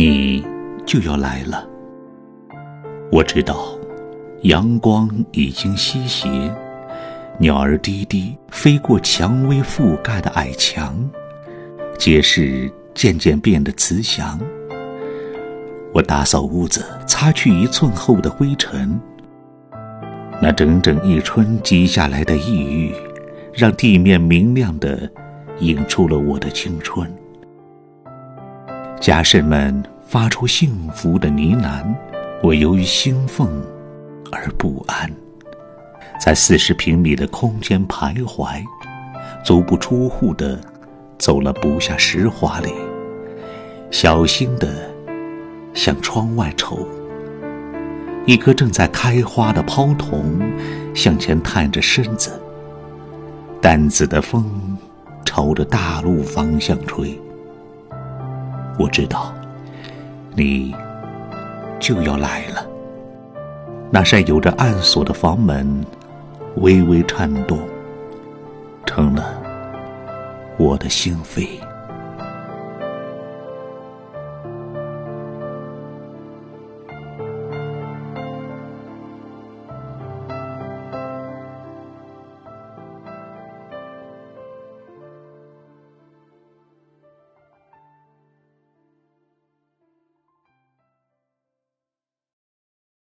你就要来了。我知道，阳光已经西斜，鸟儿低低飞过蔷薇覆盖的矮墙，街市渐渐变得慈祥。我打扫屋子，擦去一寸厚的灰尘。那整整一春积下来的抑郁，让地面明亮的映出了我的青春。家甚们发出幸福的呢喃，我由于兴奋而不安，在四十平米的空间徘徊，足不出户的走了不下十华里，小心的向窗外瞅。一棵正在开花的泡桐向前探着身子，淡紫的风朝着大路方向吹。我知道，你就要来了。那扇有着暗锁的房门微微颤动，成了我的心扉。